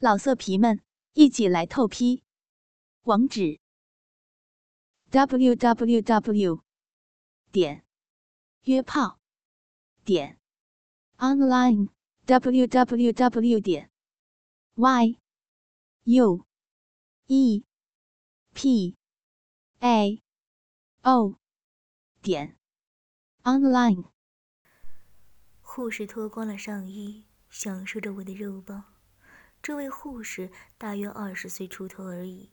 老色皮们，一起来透批！网址：w w w 点约炮点 online w w w 点 y u e p a o 点 online。护士脱光了上衣，享受着我的肉棒。这位护士大约二十岁出头而已，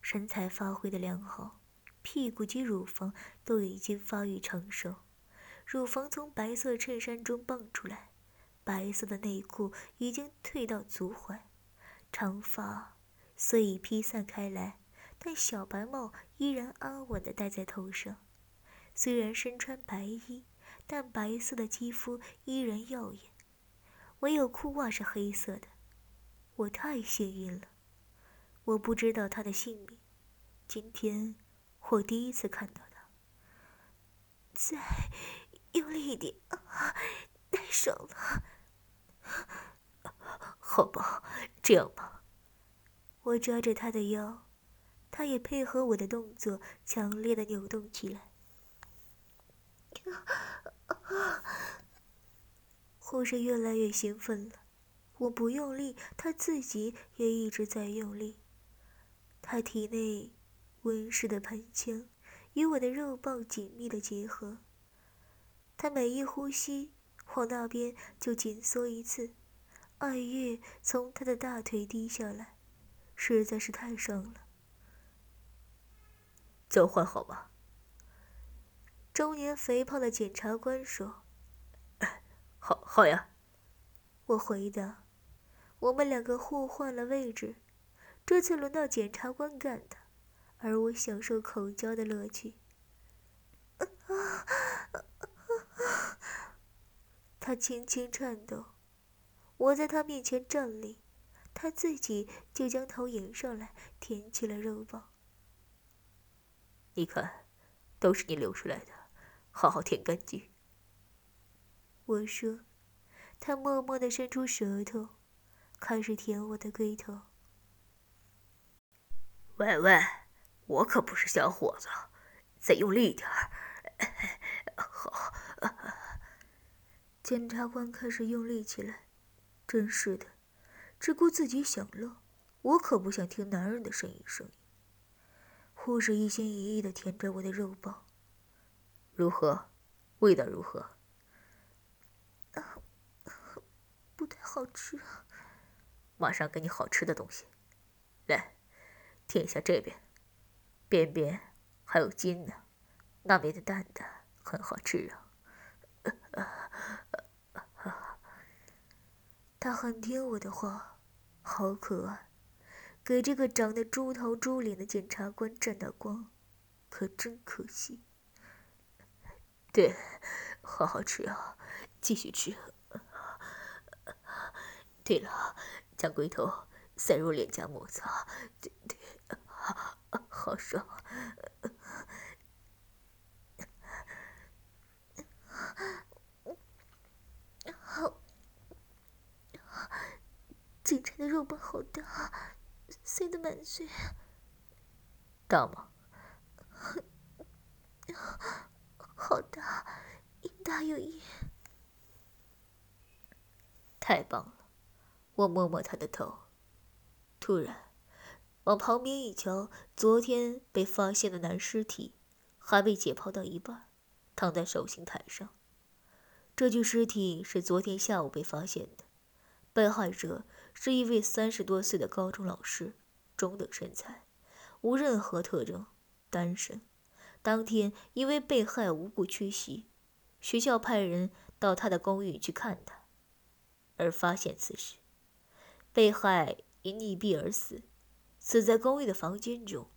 身材发挥的良好，屁股及乳房都已经发育成熟，乳房从白色衬衫中蹦出来，白色的内裤已经退到足踝，长发虽已披散开来，但小白帽依然安稳地戴在头上。虽然身穿白衣，但白色的肌肤依然耀眼，唯有裤袜是黑色的。我太幸运了，我不知道他的姓名。今天我第一次看到他。再用力一点，太爽了。好吧，这样吧。我抓着他的腰，他也配合我的动作，强烈的扭动起来。护士越来越兴奋了。我不用力，他自己也一直在用力。他体内温湿的盆腔与我的肉棒紧密的结合。他每一呼吸，往那边就紧缩一次。爱液从他的大腿滴下来，实在是太爽了。交换好吗？中年肥胖的检察官说：“好，好呀。”我回答。我们两个互换了位置，这次轮到检察官干的，而我享受口交的乐趣。他轻轻颤抖，我在他面前站立，他自己就将头迎上来舔起了肉棒。你看，都是你流出来的，好好舔干净。我说，他默默地伸出舌头。开始舔我的龟头。喂喂，我可不是小伙子，再用力点儿。好。检察官开始用力起来，真是的，只顾自己享乐，我可不想听男人的呻吟声音。护士一心一意的舔着我的肉包，如何？味道如何？不太好吃。马上给你好吃的东西，来，舔一下这边，边边还有筋呢，那边的蛋蛋很好吃啊。他很听我的话，好可爱，给这个长得猪头猪脸的检察官沾到光，可真可惜。对，好好吃啊，继续吃。对了。将龟头塞入脸颊摩擦，对对，好，爽。好，警察的肉棒好大，塞得满嘴。大吗？好大，又大又硬。太棒了。我摸摸他的头，突然往旁边一瞧，昨天被发现的男尸体还未解剖到一半，躺在手刑台上。这具尸体是昨天下午被发现的，被害者是一位三十多岁的高中老师，中等身材，无任何特征，单身。当天因为被害无故缺席，学校派人到他的公寓去看他，而发现此事。被害因溺毙而死，死在公寓的房间中。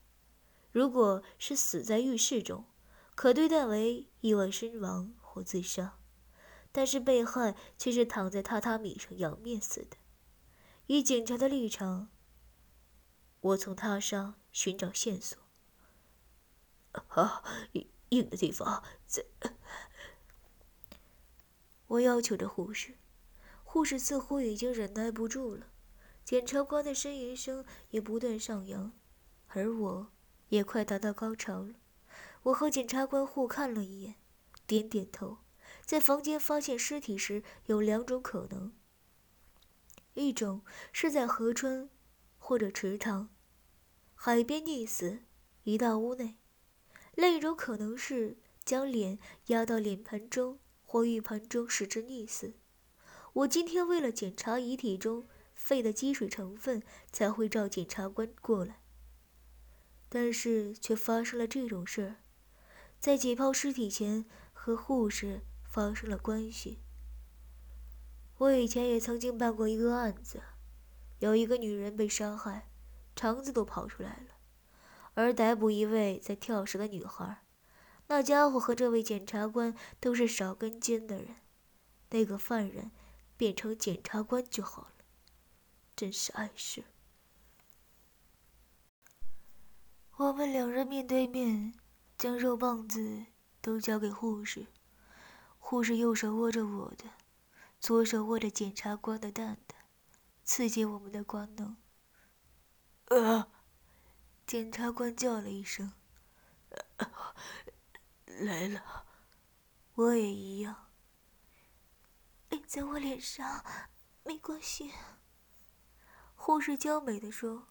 如果是死在浴室中，可对待为意外身亡或自杀。但是被害却是躺在榻榻米上仰面死的。以警察的立场，我从他上寻找线索。啊，硬的地方在。我要求着护士，护士似乎已经忍耐不住了。检察官的呻吟声也不断上扬，而我也快达到高潮了。我和检察官互看了一眼，点点头。在房间发现尸体时，有两种可能：一种是在河川或者池塘、海边溺死，一到屋内；另一种可能是将脸压到脸盆中或浴盆中使之溺死。我今天为了检查遗体中肺的积水成分，才会召检察官过来，但是却发生了这种事儿，在解剖尸体前和护士。发生了关系。我以前也曾经办过一个案子，有一个女人被杀害，肠子都跑出来了，而逮捕一位在跳绳的女孩。那家伙和这位检察官都是少根筋的人，那个犯人变成检察官就好了，真是碍事。我们两人面对面，将肉棒子都交给护士。护士右手握着我的，左手握着检察官的蛋蛋，刺激我们的官能。啊！检察官叫了一声：“来了。”我也一样。印在我脸上，没关系。护士娇美的说。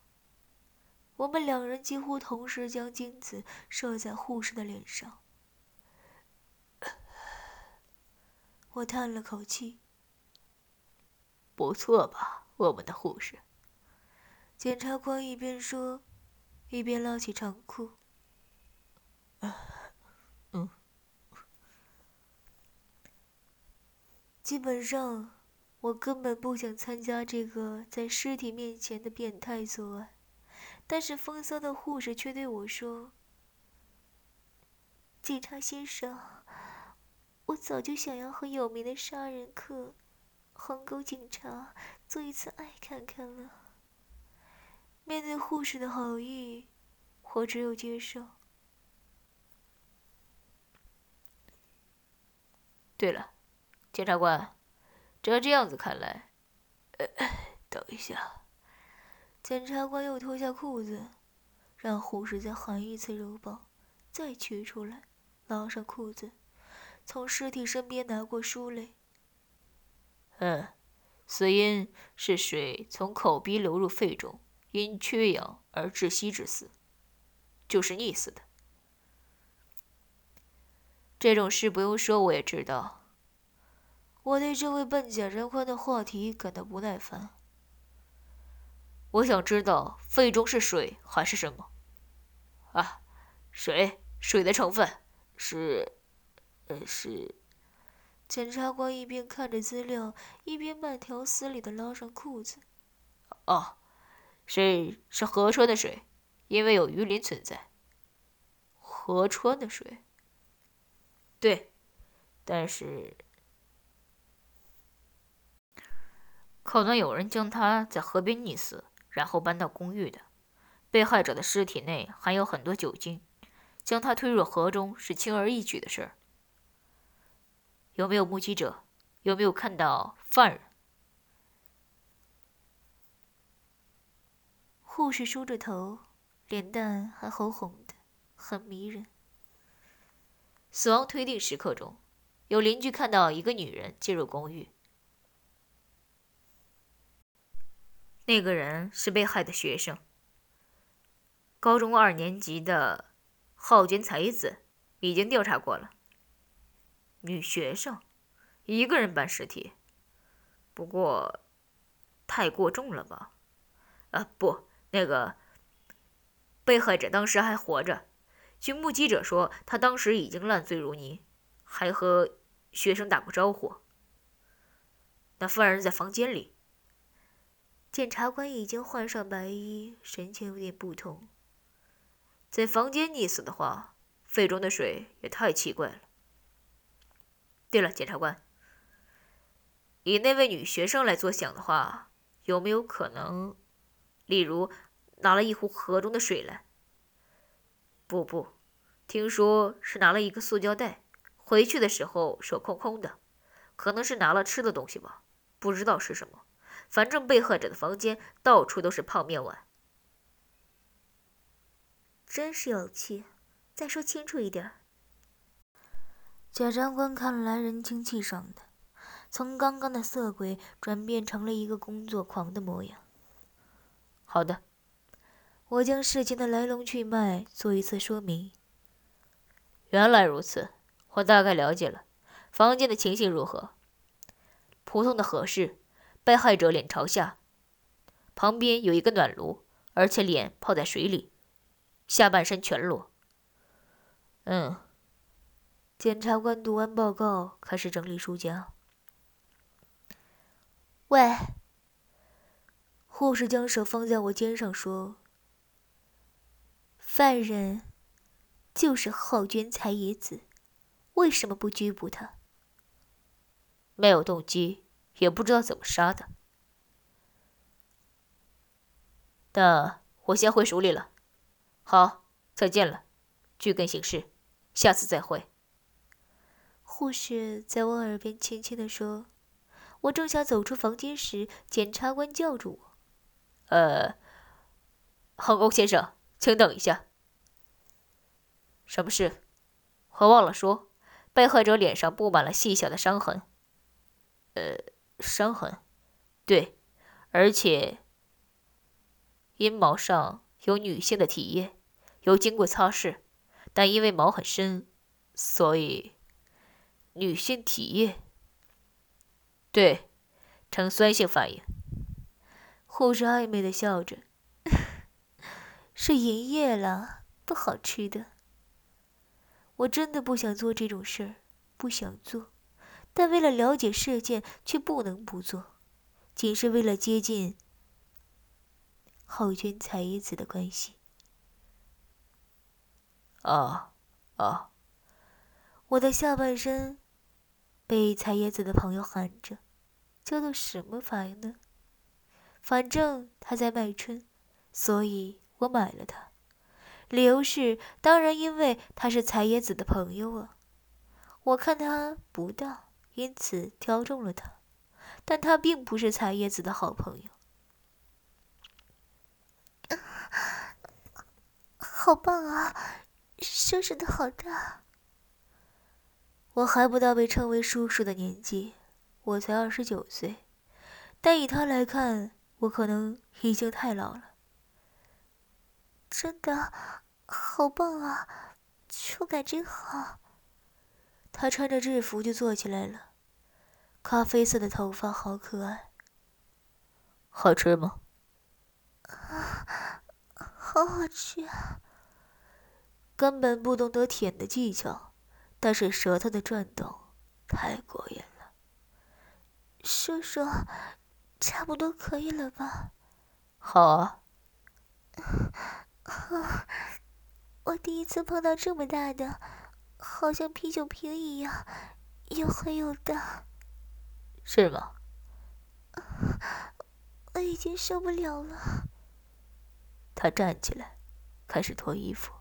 我们两人几乎同时将精子射在护士的脸上。我叹了口气。不错吧，我们的护士？检察官一边说，一边拉起长裤。嗯。基本上，我根本不想参加这个在尸体面前的变态作案，但是风骚的护士却对我说：“警察先生。”我早就想要和有名的杀人客、黄狗警察做一次爱看看了。面对护士的好意，我只有接受。对了，检察官，照这样子看来，呃，等一下。检察官又脱下裤子，让护士再含一次柔棒，再取出来，拉上裤子。从尸体身边拿过书嘞。嗯，死因是水从口鼻流入肺中，因缺氧而窒息致死，就是溺死的。这种事不用说，我也知道。我对这位笨假人寰的话题感到不耐烦。我想知道肺中是水还是什么？啊，水，水的成分是。呃，是。检察官一边看着资料，一边慢条斯理的拉上裤子。哦，是是河川的水，因为有鱼鳞存在。河川的水。对，但是可能有人将他在河边溺死，然后搬到公寓的。被害者的尸体内含有很多酒精，将他推入河中是轻而易举的事儿。有没有目击者？有没有看到犯人？护士梳着头，脸蛋还红红的，很迷人。死亡推定时刻中，有邻居看到一个女人进入公寓。那个人是被害的学生，高中二年级的浩娟才子，已经调查过了。女学生，一个人搬尸体，不过太过重了吧？啊，不，那个被害者当时还活着，据目击者说，他当时已经烂醉如泥，还和学生打过招呼。那犯人在房间里。检察官已经换上白衣，神情有点不同。在房间溺死的话，肺中的水也太奇怪了。对了，检察官，以那位女学生来做想的话，有没有可能，例如拿了一壶河中的水来？不不，听说是拿了一个塑胶袋，回去的时候手空空的，可能是拿了吃的东西吧，不知道是什么。反正被害者的房间到处都是泡面碗。真是有趣，再说清楚一点。贾长官看来人精气爽的，从刚刚的色鬼转变成了一个工作狂的模样。好的，我将事情的来龙去脉做一次说明。原来如此，我大概了解了。房间的情形如何？普通的合适。被害者脸朝下，旁边有一个暖炉，而且脸泡在水里，下半身全裸。嗯。检察官读完报告，开始整理书夹。喂。护士将手放在我肩上说：“犯人就是浩娟才野子，为什么不拘捕他？没有动机，也不知道怎么杀的。那我先回署里了。好，再见了，据根行事，下次再会。”护士在我耳边轻轻地说。我正想走出房间时，检察官叫住我。呃，航宫先生，请等一下。什么事？我忘了说，被害者脸上布满了细小的伤痕。呃，伤痕，对，而且阴毛上有女性的体液，有经过擦拭，但因为毛很深，所以女性体液，对，呈酸性反应。护士暧昧的笑着，是营业了，不好吃的。我真的不想做这种事儿，不想做，但为了了解事件，却不能不做，仅是为了接近浩君彩叶子的关系。啊啊！我的下半身被彩叶子的朋友喊着，叫做什么反应呢？反正他在卖春，所以我买了他。理由是，当然因为他是彩野子的朋友啊。我看他不当，因此挑中了他。但他并不是彩叶子的好朋友。好棒啊，叔叔的好大。我还不到被称为叔叔的年纪，我才二十九岁，但以他来看。我可能已经太老了，真的好棒啊，触感真好。他穿着制服就坐起来了，咖啡色的头发好可爱。好吃吗？啊，好好吃啊！根本不懂得舔的技巧，但是舌头的转动太过瘾了。叔叔。差不多可以了吧？好啊。我第一次碰到这么大的，好像啤酒瓶一样，又黑又大。是吗？我已经受不了了。他站起来，开始脱衣服。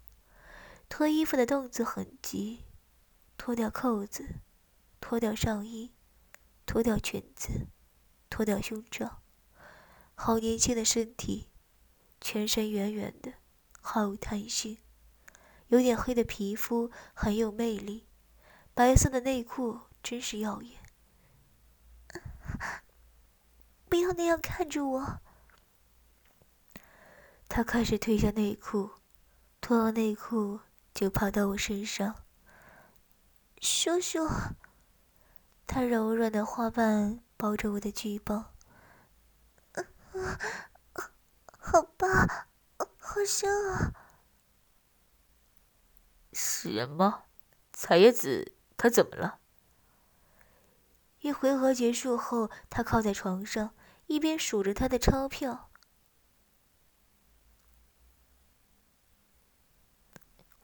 脱衣服的动作很急，脱掉扣子，脱掉上衣，脱掉裙子。脱掉胸罩，好年轻的身体，全身圆圆的，毫无弹性，有点黑的皮肤很有魅力，白色的内裤真是耀眼。不要那样看着我。他开始褪下内裤，脱完内裤就跑到我身上。叔叔，他柔软的花瓣。抱着我的巨棒，好棒，好香啊！什么？彩叶子他怎么了？一回合结束后，他靠在床上，一边数着他的钞票。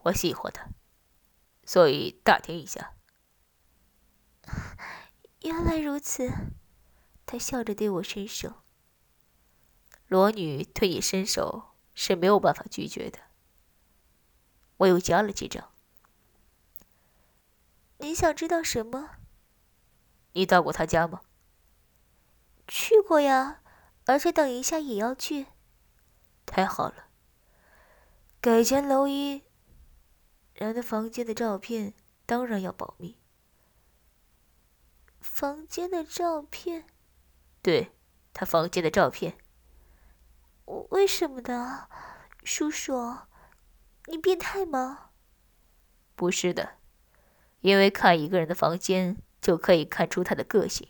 我喜欢他，所以打听一下。原来如此。他笑着对我伸手。裸女对你伸手是没有办法拒绝的。我又加了几张。你想知道什么？你到过他家吗？去过呀，而且等一下也要去。太好了。改签楼一人的房间的照片当然要保密。房间的照片？对，他房间的照片。为什么的，叔叔？你变态吗？不是的，因为看一个人的房间就可以看出他的个性。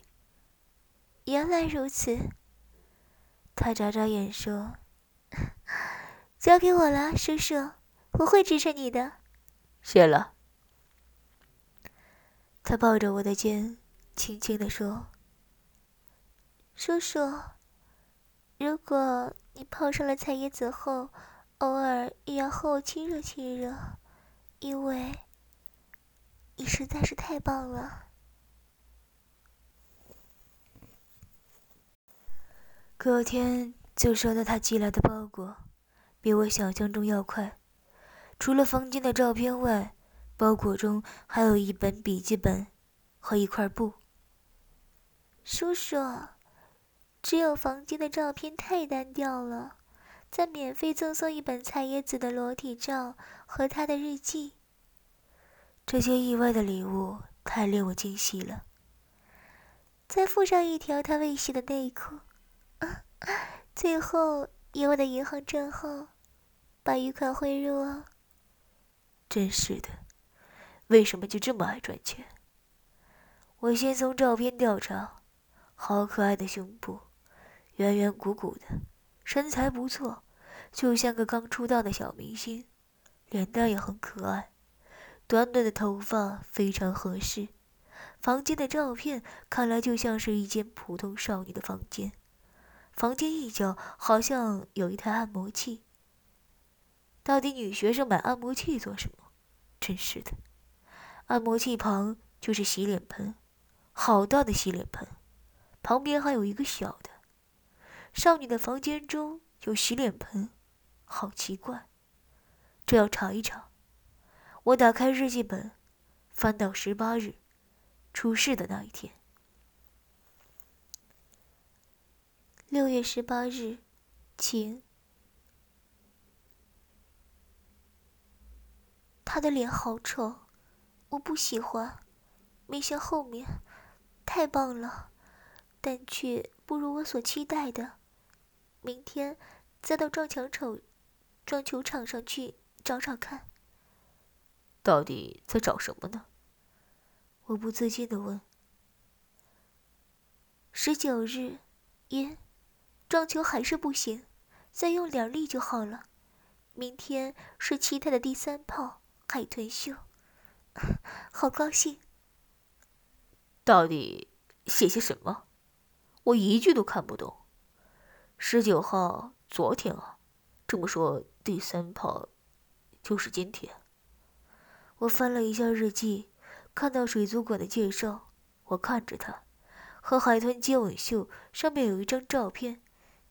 原来如此。他眨眨眼说：“ 交给我了，叔叔，我会支持你的。”谢了。他抱着我的肩，轻轻地说：“叔叔，如果你泡上了菜叶子后，偶尔也要和我亲热亲热，因为你实在是太棒了。”隔天就收到他寄来的包裹，比我想象中要快。除了房间的照片外，包裹中还有一本笔记本和一块布。叔叔，只有房间的照片太单调了，再免费赠送一本菜叶子的裸体照和他的日记。这些意外的礼物太令我惊喜了。再附上一条他未洗的内裤。最后以我的银行账号把余款汇入哦！真是的，为什么就这么爱赚钱？我先从照片调查，好可爱的胸部，圆圆鼓鼓的，身材不错，就像个刚出道的小明星，脸蛋也很可爱，短短的头发非常合适。房间的照片看来就像是一间普通少女的房间。房间一角好像有一台按摩器。到底女学生买按摩器做什么？真是的！按摩器旁就是洗脸盆，好大的洗脸盆，旁边还有一个小的。少女的房间中有洗脸盆，好奇怪。这要查一查。我打开日记本，翻到十八日，出事的那一天。六月十八日，晴。他的脸好丑，我不喜欢。没像后面，太棒了，但却不如我所期待的。明天再到撞墙场、撞球场上去找找看。到底在找什么呢？我不自禁的问。十九日，烟。撞球还是不行，再用点力就好了。明天是期待的第三炮海豚秀，好高兴。到底写些什么？我一句都看不懂。十九号，昨天啊，这么说第三炮就是今天。我翻了一下日记，看到水族馆的介绍，我看着他和海豚接吻秀上面有一张照片。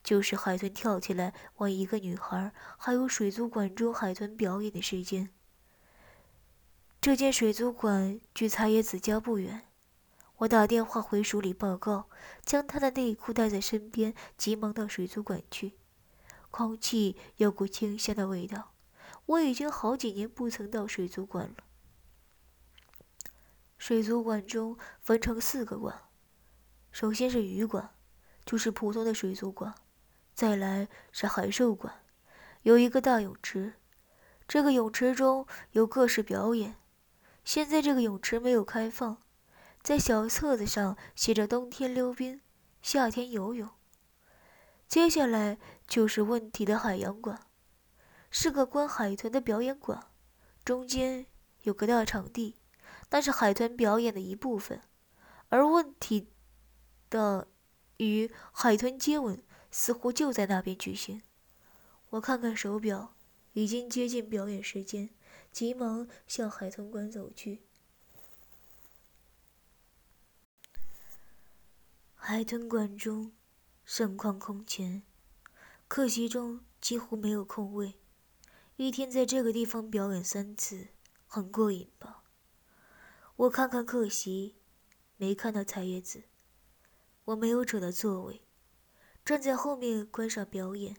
就是海豚跳起来吻一个女孩，还有水族馆中海豚表演的时间。这间水族馆距彩野子家不远，我打电话回署里报告，将他的内裤带在身边，急忙到水族馆去。空气有股清香的味道，我已经好几年不曾到水族馆了。水族馆中分成四个馆，首先是鱼馆，就是普通的水族馆。再来是海兽馆，有一个大泳池，这个泳池中有各式表演。现在这个泳池没有开放，在小册子上写着冬天溜冰，夏天游泳。接下来就是问题的海洋馆，是个关海豚的表演馆，中间有个大场地，那是海豚表演的一部分，而问题的与海豚接吻。似乎就在那边举行。我看看手表，已经接近表演时间，急忙向海豚馆走去。海豚馆中盛况空前，客席中几乎没有空位。一天在这个地方表演三次，很过瘾吧？我看看客席，没看到彩叶子。我没有找到座位。站在后面观赏表演。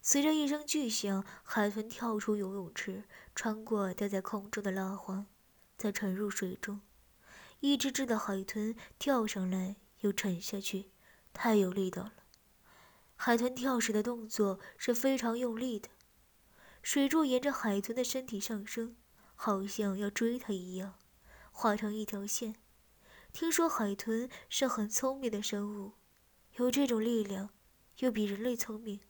随着一声巨响，海豚跳出游泳池，穿过吊在空中的拉环，再沉入水中。一只只的海豚跳上来又沉下去，太有力道了。海豚跳时的动作是非常用力的，水柱沿着海豚的身体上升，好像要追它一样，画成一条线。听说海豚是很聪明的生物，有这种力量，又比人类聪明。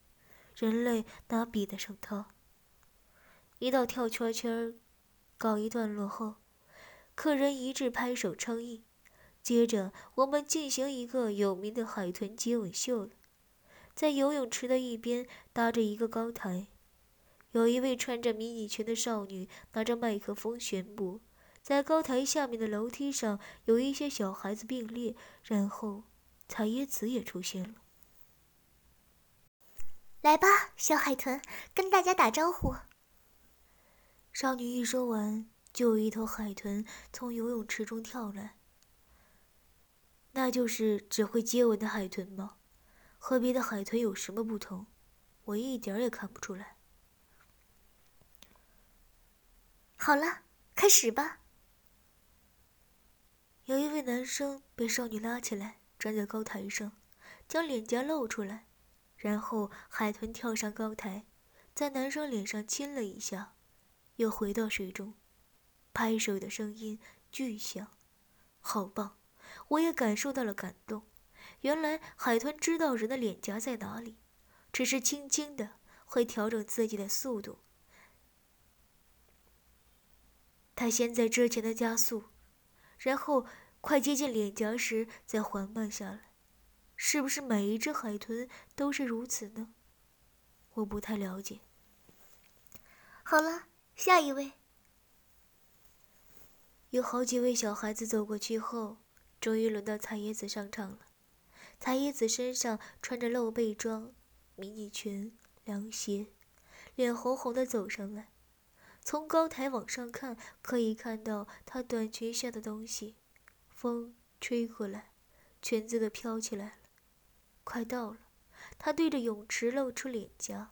人类哪比得上他？一道跳圈圈告一段落后，客人一致拍手称意。接着，我们进行一个有名的海豚接吻秀了。在游泳池的一边搭着一个高台，有一位穿着迷你裙的少女拿着麦克风宣布，在高台下面的楼梯上有一些小孩子并列。然后，彩椰子也出现了。来吧，小海豚，跟大家打招呼。少女一说完，就有一头海豚从游泳池中跳来。那就是只会接吻的海豚吗？和别的海豚有什么不同？我一点也看不出来。好了，开始吧。有一位男生被少女拉起来，站在高台上，将脸颊露出来。然后海豚跳上高台，在男生脸上亲了一下，又回到水中，拍手的声音巨响，好棒！我也感受到了感动。原来海豚知道人的脸颊在哪里，只是轻轻的会调整自己的速度。它先在之前的加速，然后快接近脸颊时再缓慢下来。是不是每一只海豚都是如此呢？我不太了解。好了，下一位。有好几位小孩子走过去后，终于轮到彩叶子上场了。彩叶子身上穿着露背装、迷你裙、凉鞋，脸红红的走上来。从高台往上看，可以看到她短裙下的东西。风吹过来，裙子都飘起来了。快到了，他对着泳池露出脸颊，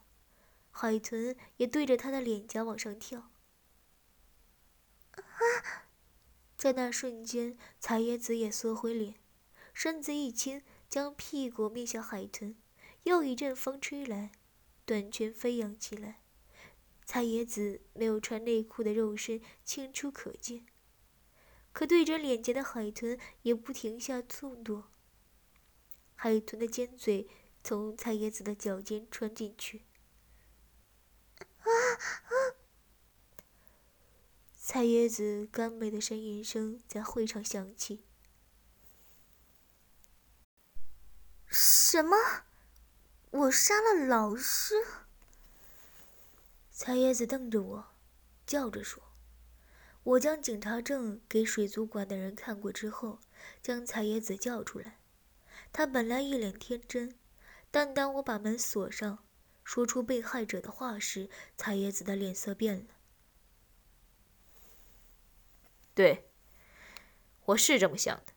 海豚也对着他的脸颊往上跳。啊！在那瞬间，彩叶子也缩回脸，身子一倾，将屁股面向海豚。又一阵风吹来，短裙飞扬起来，彩叶子没有穿内裤的肉身清楚可见，可对着脸颊的海豚也不停下速度。海豚的尖嘴从菜叶子的脚尖穿进去，啊啊！菜叶子甘美的呻吟声在会场响起。什么？我杀了老师？菜叶子瞪着我，叫着说：“我将警察证给水族馆的人看过之后，将彩叶子叫出来。”他本来一脸天真，但当我把门锁上，说出被害者的话时，彩叶子的脸色变了。对，我是这么想的。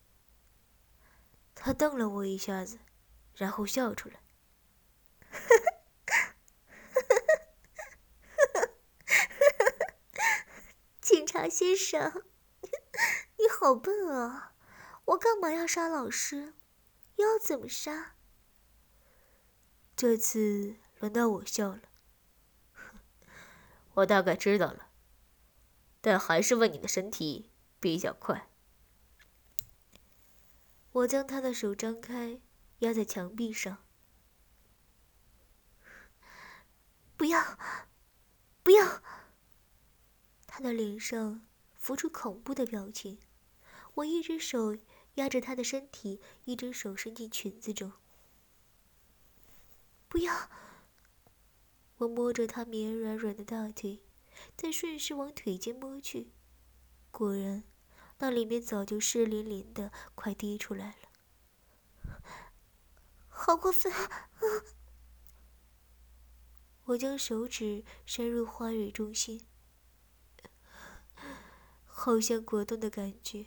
他瞪了我一下子，然后笑出来。警察先生，你好笨啊！我干嘛要杀老师？要怎么杀？这次轮到我笑了。我大概知道了，但还是问你的身体比较快。我将他的手张开，压在墙壁上。不要，不要！他的脸上浮出恐怖的表情。我一只手。压着他的身体，一只手伸进裙子中。不要！我摸着他绵软软的大腿，再顺势往腿间摸去，果然，那里面早就湿淋淋的，快滴出来了。好过分啊！我将手指伸入花蕊中心，好像果冻的感觉。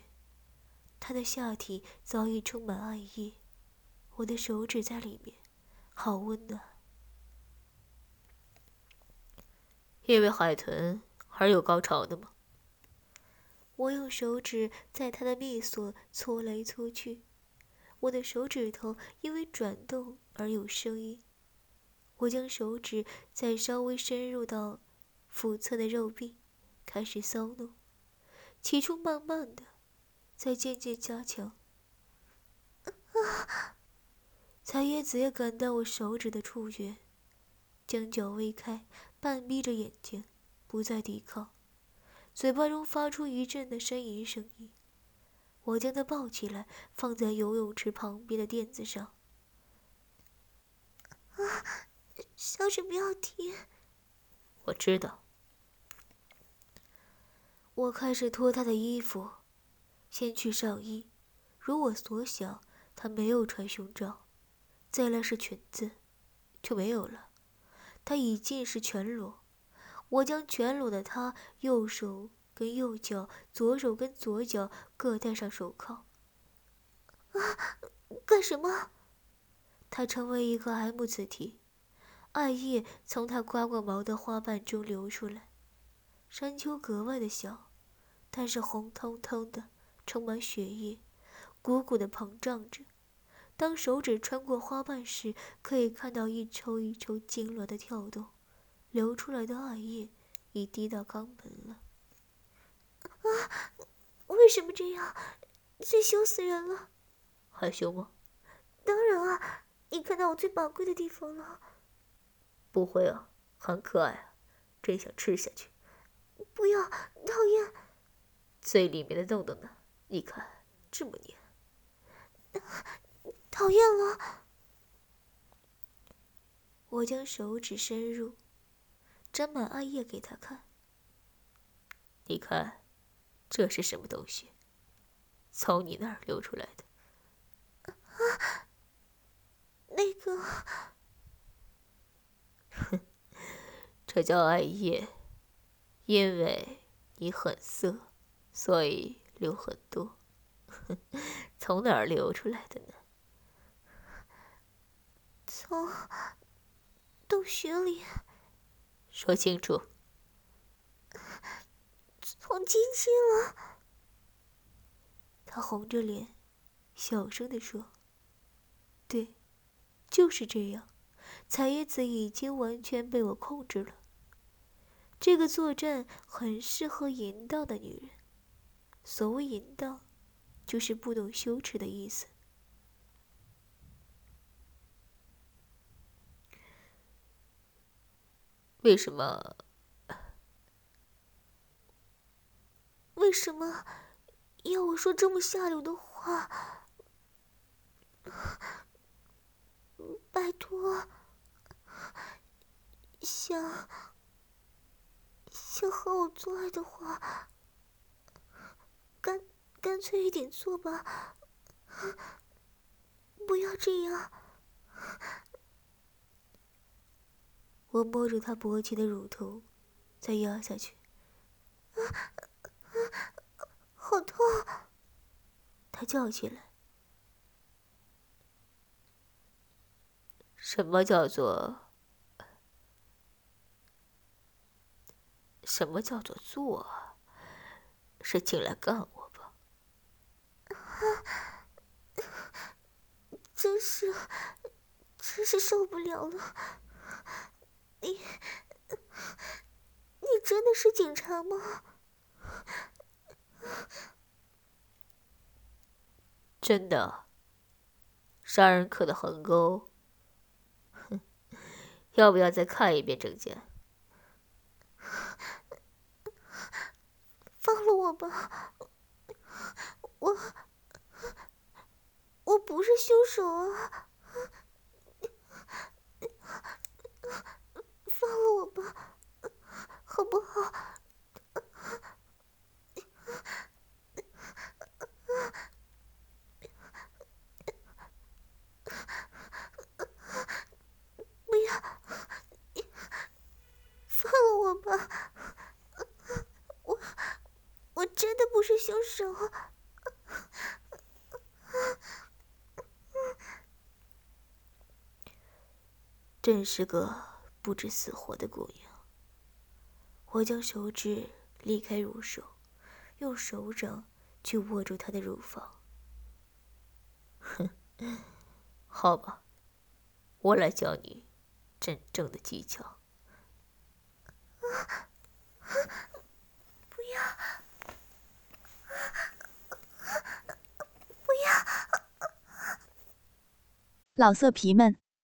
他的下体早已充满爱意，我的手指在里面，好温暖。因为海豚而有高潮的吗？我用手指在他的密所搓来搓去，我的手指头因为转动而有声音。我将手指再稍微深入到腹侧的肉壁，开始骚弄，起初慢慢的，再渐渐加强。彩叶子也感到我手指的触觉，将脚微开，半闭着眼睛，不再抵抗。嘴巴中发出一阵的呻吟声音，我将他抱起来，放在游泳池旁边的垫子上。啊，小指不要停！我知道。我开始脱他的衣服，先去上衣，如我所想，他没有穿胸罩。再来是裙子，就没有了，他已尽是全裸。我将全裸的他右手跟右脚，左手跟左脚各戴上手铐。啊，干什么？他成为一个 M 字体，艾叶从他刮过毛的花瓣中流出来。山丘格外的小，但是红彤彤的，充满血液，鼓鼓的膨胀着。当手指穿过花瓣时，可以看到一抽一抽痉挛的跳动。流出来的爱液已滴到肛门了。啊！为什么这样？最羞死人了！害羞吗？当然啊！你看到我最宝贵的地方了。不会啊，很可爱啊，真想吃下去。不要，讨厌。最里面的洞洞呢？你看，这么黏。讨厌了。我将手指伸入。沾满艾叶给他看，你看，这是什么东西？从你那儿流出来的。啊，那个，哼，这叫艾叶，因为你很色，所以流很多。从哪儿流出来的呢？从洞穴里。说清楚。从机器了。他红着脸，小声地说：“对，就是这样。彩叶子已经完全被我控制了。这个作战很适合淫荡的女人。所谓淫荡，就是不懂羞耻的意思。”为什么？为什么要我说这么下流的话？拜托，想想和我做爱的话，干脆一点做吧，不要这样。我摸着他勃起的乳头，再压下去。啊啊！好痛！他叫起来。什么叫做？什么叫做做？是进来干我？真是，真是受不了了。你，你真的是警察吗？真的。杀人刻的横沟。哼，要不要再看一遍证件？放了我吧，我，我不是凶手啊。放了我吧，好不好？不要，放了我吧！我我真的不是凶手。真是个不知死活的姑娘。我将手指离开乳手，用手掌去握住她的乳房。哼，好吧，我来教你真正的技巧。不要，不要！老色皮们，